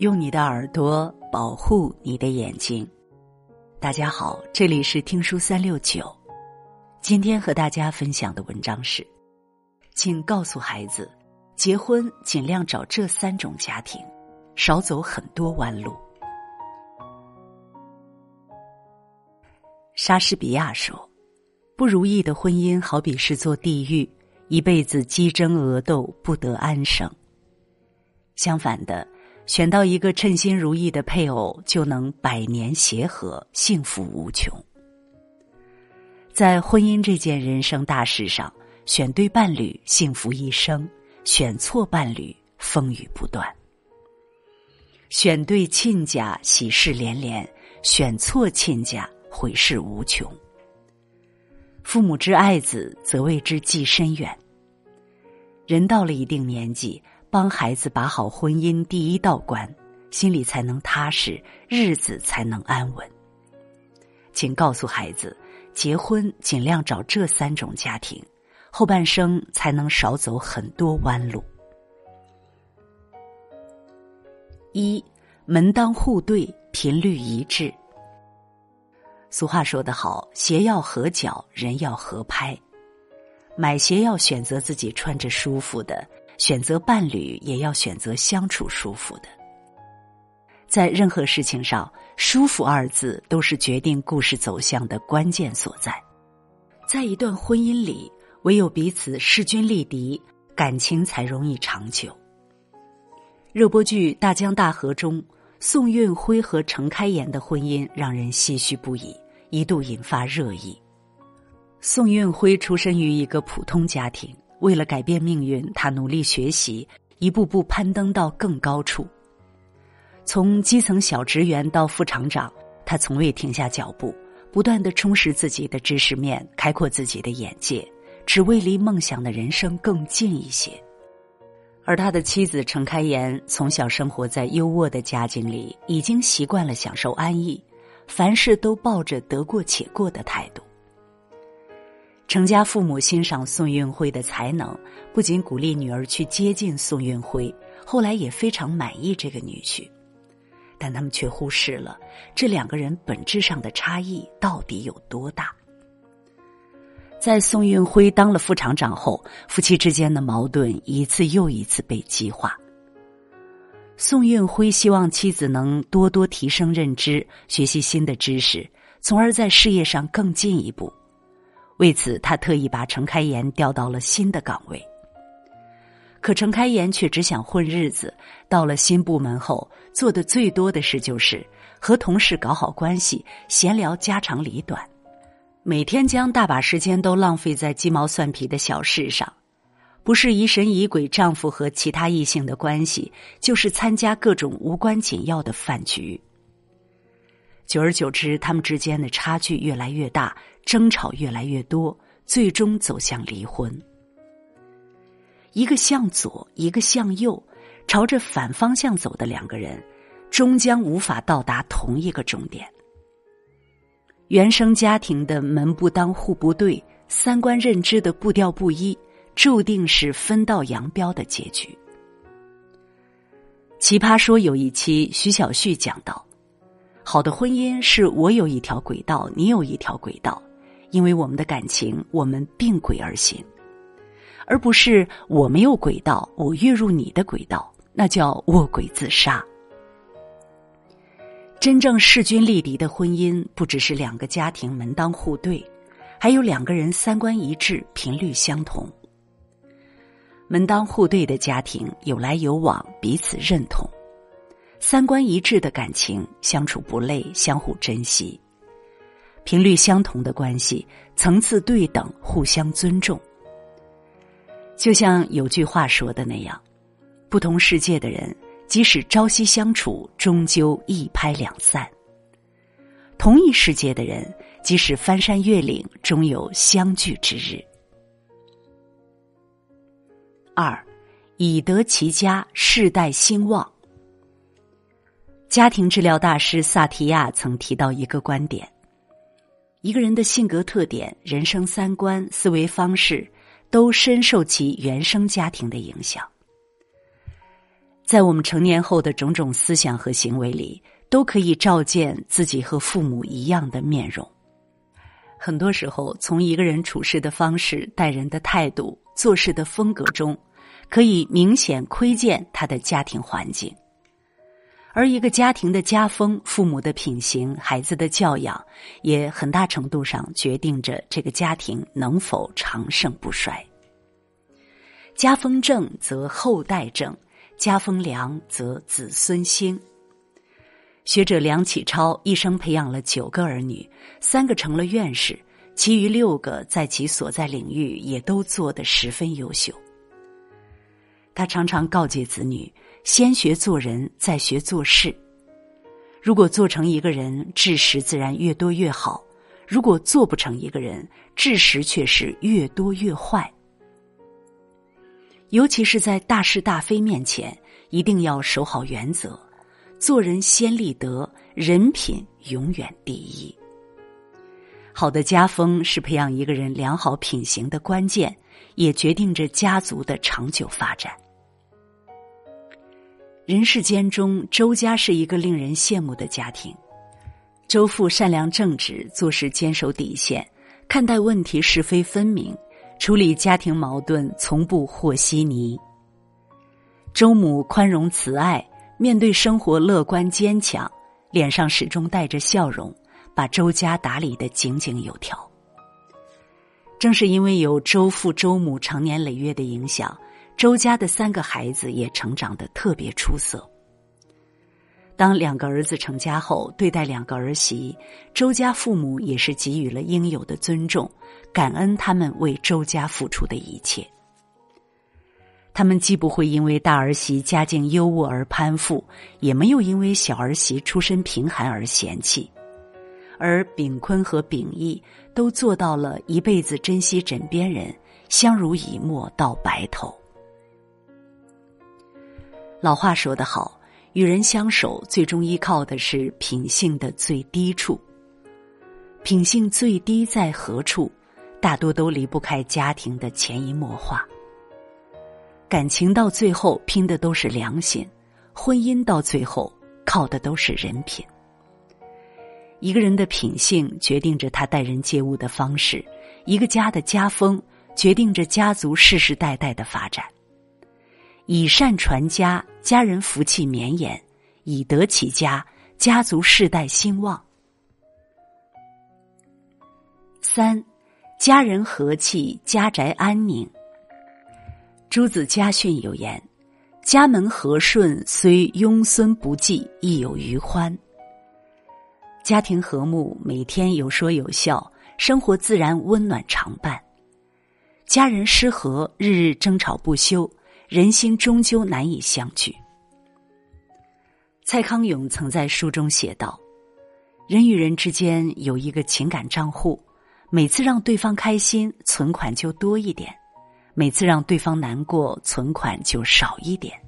用你的耳朵保护你的眼睛。大家好，这里是听书三六九。今天和大家分享的文章是，请告诉孩子，结婚尽量找这三种家庭，少走很多弯路。莎士比亚说：“不如意的婚姻好比是座地狱，一辈子鸡争鹅斗，不得安生。”相反的，选到一个称心如意的配偶，就能百年协和，幸福无穷。在婚姻这件人生大事上，选对伴侣，幸福一生；选错伴侣，风雨不断。选对亲家，喜事连连；选错亲家，悔事无穷。父母之爱子，则为之计深远。人到了一定年纪。帮孩子把好婚姻第一道关，心里才能踏实，日子才能安稳。请告诉孩子，结婚尽量找这三种家庭，后半生才能少走很多弯路。一门当户对，频率一致。俗话说得好，鞋要合脚，人要合拍。买鞋要选择自己穿着舒服的。选择伴侣也要选择相处舒服的。在任何事情上，“舒服”二字都是决定故事走向的关键所在。在一段婚姻里，唯有彼此势均力敌，感情才容易长久。热播剧《大江大河》中，宋运辉和程开颜的婚姻让人唏嘘不已，一度引发热议。宋运辉出身于一个普通家庭。为了改变命运，他努力学习，一步步攀登到更高处。从基层小职员到副厂长，他从未停下脚步，不断的充实自己的知识面，开阔自己的眼界，只为离梦想的人生更近一些。而他的妻子程开颜从小生活在优渥的家境里，已经习惯了享受安逸，凡事都抱着得过且过的态度。程家父母欣赏宋运辉的才能，不仅鼓励女儿去接近宋运辉，后来也非常满意这个女婿，但他们却忽视了这两个人本质上的差异到底有多大。在宋运辉当了副厂长后，夫妻之间的矛盾一次又一次被激化。宋运辉希望妻子能多多提升认知，学习新的知识，从而在事业上更进一步。为此，他特意把程开颜调到了新的岗位。可程开颜却只想混日子，到了新部门后，做的最多的事就是和同事搞好关系，闲聊家长里短，每天将大把时间都浪费在鸡毛蒜皮的小事上，不是疑神疑鬼丈夫和其他异性的关系，就是参加各种无关紧要的饭局。久而久之，他们之间的差距越来越大，争吵越来越多，最终走向离婚。一个向左，一个向右，朝着反方向走的两个人，终将无法到达同一个终点。原生家庭的门不当户不对，三观认知的步调不一，注定是分道扬镳的结局。奇葩说有一期，徐小旭讲到。好的婚姻是我有一条轨道，你有一条轨道，因为我们的感情，我们并轨而行，而不是我没有轨道，我跃入你的轨道，那叫卧轨自杀。真正势均力敌的婚姻，不只是两个家庭门当户对，还有两个人三观一致、频率相同。门当户对的家庭，有来有往，彼此认同。三观一致的感情，相处不累，相互珍惜；频率相同的关系，层次对等，互相尊重。就像有句话说的那样，不同世界的人，即使朝夕相处，终究一拍两散；同一世界的人，即使翻山越岭，终有相聚之日。二，以德齐家，世代兴旺。家庭治疗大师萨提亚曾提到一个观点：一个人的性格特点、人生三观、思维方式，都深受其原生家庭的影响。在我们成年后的种种思想和行为里，都可以照见自己和父母一样的面容。很多时候，从一个人处事的方式、待人的态度、做事的风格中，可以明显窥见他的家庭环境。而一个家庭的家风、父母的品行、孩子的教养，也很大程度上决定着这个家庭能否长盛不衰。家风正则后代正。家风良，则子孙兴。学者梁启超一生培养了九个儿女，三个成了院士，其余六个在其所在领域也都做得十分优秀。他常常告诫子女：先学做人，再学做事。如果做成一个人，知识自然越多越好；如果做不成一个人，知识却是越多越坏。尤其是在大是大非面前，一定要守好原则，做人先立德，人品永远第一。好的家风是培养一个人良好品行的关键，也决定着家族的长久发展。人世间中，周家是一个令人羡慕的家庭。周父善良正直，做事坚守底线，看待问题是非分明。处理家庭矛盾从不和稀泥。周母宽容慈爱，面对生活乐观坚强，脸上始终带着笑容，把周家打理的井井有条。正是因为有周父周母长年累月的影响，周家的三个孩子也成长的特别出色。当两个儿子成家后，对待两个儿媳，周家父母也是给予了应有的尊重，感恩他们为周家付出的一切。他们既不会因为大儿媳家境优渥而攀附，也没有因为小儿媳出身贫寒而嫌弃，而炳坤和炳义都做到了一辈子珍惜枕边人，相濡以沫到白头。老话说得好。与人相守，最终依靠的是品性的最低处。品性最低在何处？大多都离不开家庭的潜移默化。感情到最后拼的都是良心，婚姻到最后靠的都是人品。一个人的品性决定着他待人接物的方式，一个家的家风决定着家族世世代代的发展。以善传家，家人福气绵延；以德起家，家族世代兴旺。三，家人和气，家宅安宁。朱子家训有言：“家门和顺，虽庸孙不济，亦有余欢。”家庭和睦，每天有说有笑，生活自然温暖常伴；家人失和，日日争吵不休。人心终究难以相聚。蔡康永曾在书中写道：“人与人之间有一个情感账户，每次让对方开心，存款就多一点；每次让对方难过，存款就少一点。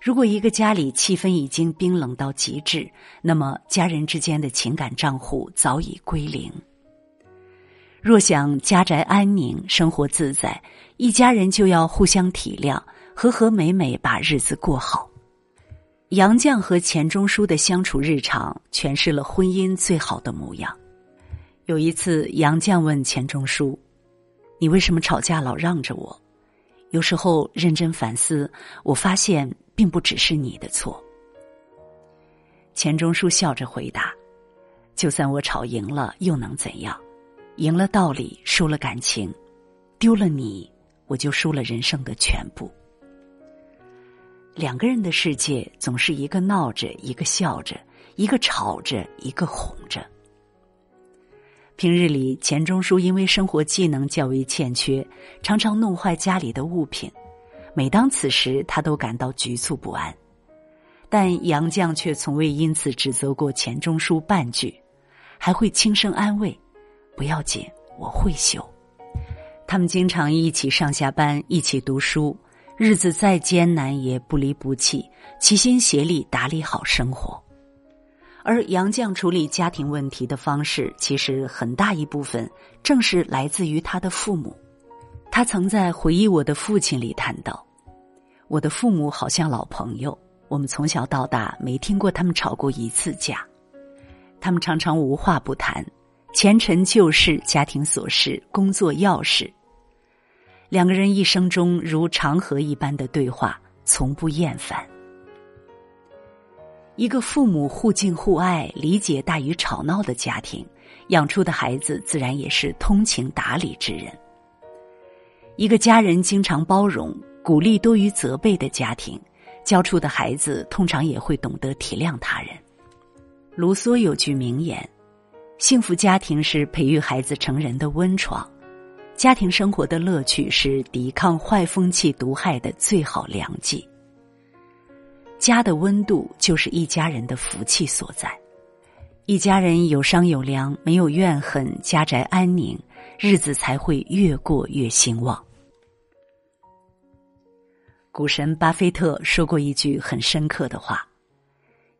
如果一个家里气氛已经冰冷到极致，那么家人之间的情感账户早已归零。”若想家宅安宁、生活自在，一家人就要互相体谅，和和美美把日子过好。杨绛和钱钟书的相处日常，诠释了婚姻最好的模样。有一次，杨绛问钱钟书：“你为什么吵架老让着我？有时候认真反思，我发现并不只是你的错。”钱钟书笑着回答：“就算我吵赢了，又能怎样？”赢了道理，输了感情，丢了你，我就输了人生的全部。两个人的世界，总是一个闹着，一个笑着，一个吵着，一个哄着。平日里，钱钟书因为生活技能较为欠缺，常常弄坏家里的物品。每当此时，他都感到局促不安。但杨绛却从未因此指责过钱钟书半句，还会轻声安慰。不要紧，我会修。他们经常一起上下班，一起读书，日子再艰难也不离不弃，齐心协力打理好生活。而杨绛处理家庭问题的方式，其实很大一部分正是来自于他的父母。他曾在回忆我的父亲里谈到：“我的父母好像老朋友，我们从小到大没听过他们吵过一次架。他们常常无话不谈，前尘旧事、家庭琐事、工作要事。两个人一生中如长河一般的对话，从不厌烦。一个父母互敬互爱、理解大于吵闹的家庭，养出的孩子自然也是通情达理之人。一个家人经常包容、鼓励多于责备的家庭，教出的孩子通常也会懂得体谅他人。卢梭有句名言：“幸福家庭是培育孩子成人的温床，家庭生活的乐趣是抵抗坏风气毒害的最好良剂。”家的温度就是一家人的福气所在，一家人有商有量，没有怨恨，家宅安宁，日子才会越过越兴旺。股神巴菲特说过一句很深刻的话：“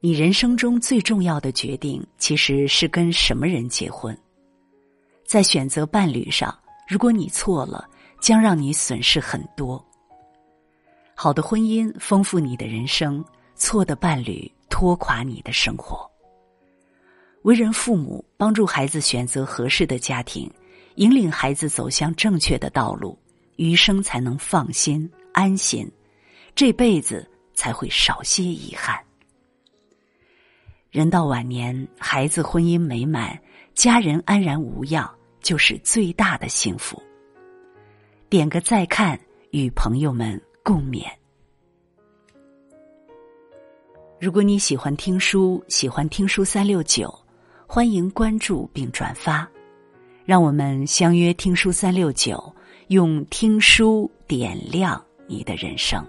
你人生中最重要的决定，其实是跟什么人结婚。在选择伴侣上，如果你错了，将让你损失很多。好的婚姻丰富你的人生。”错的伴侣拖垮你的生活。为人父母，帮助孩子选择合适的家庭，引领孩子走向正确的道路，余生才能放心安心，这辈子才会少些遗憾。人到晚年，孩子婚姻美满，家人安然无恙，就是最大的幸福。点个再看，与朋友们共勉。如果你喜欢听书，喜欢听书三六九，欢迎关注并转发，让我们相约听书三六九，用听书点亮你的人生。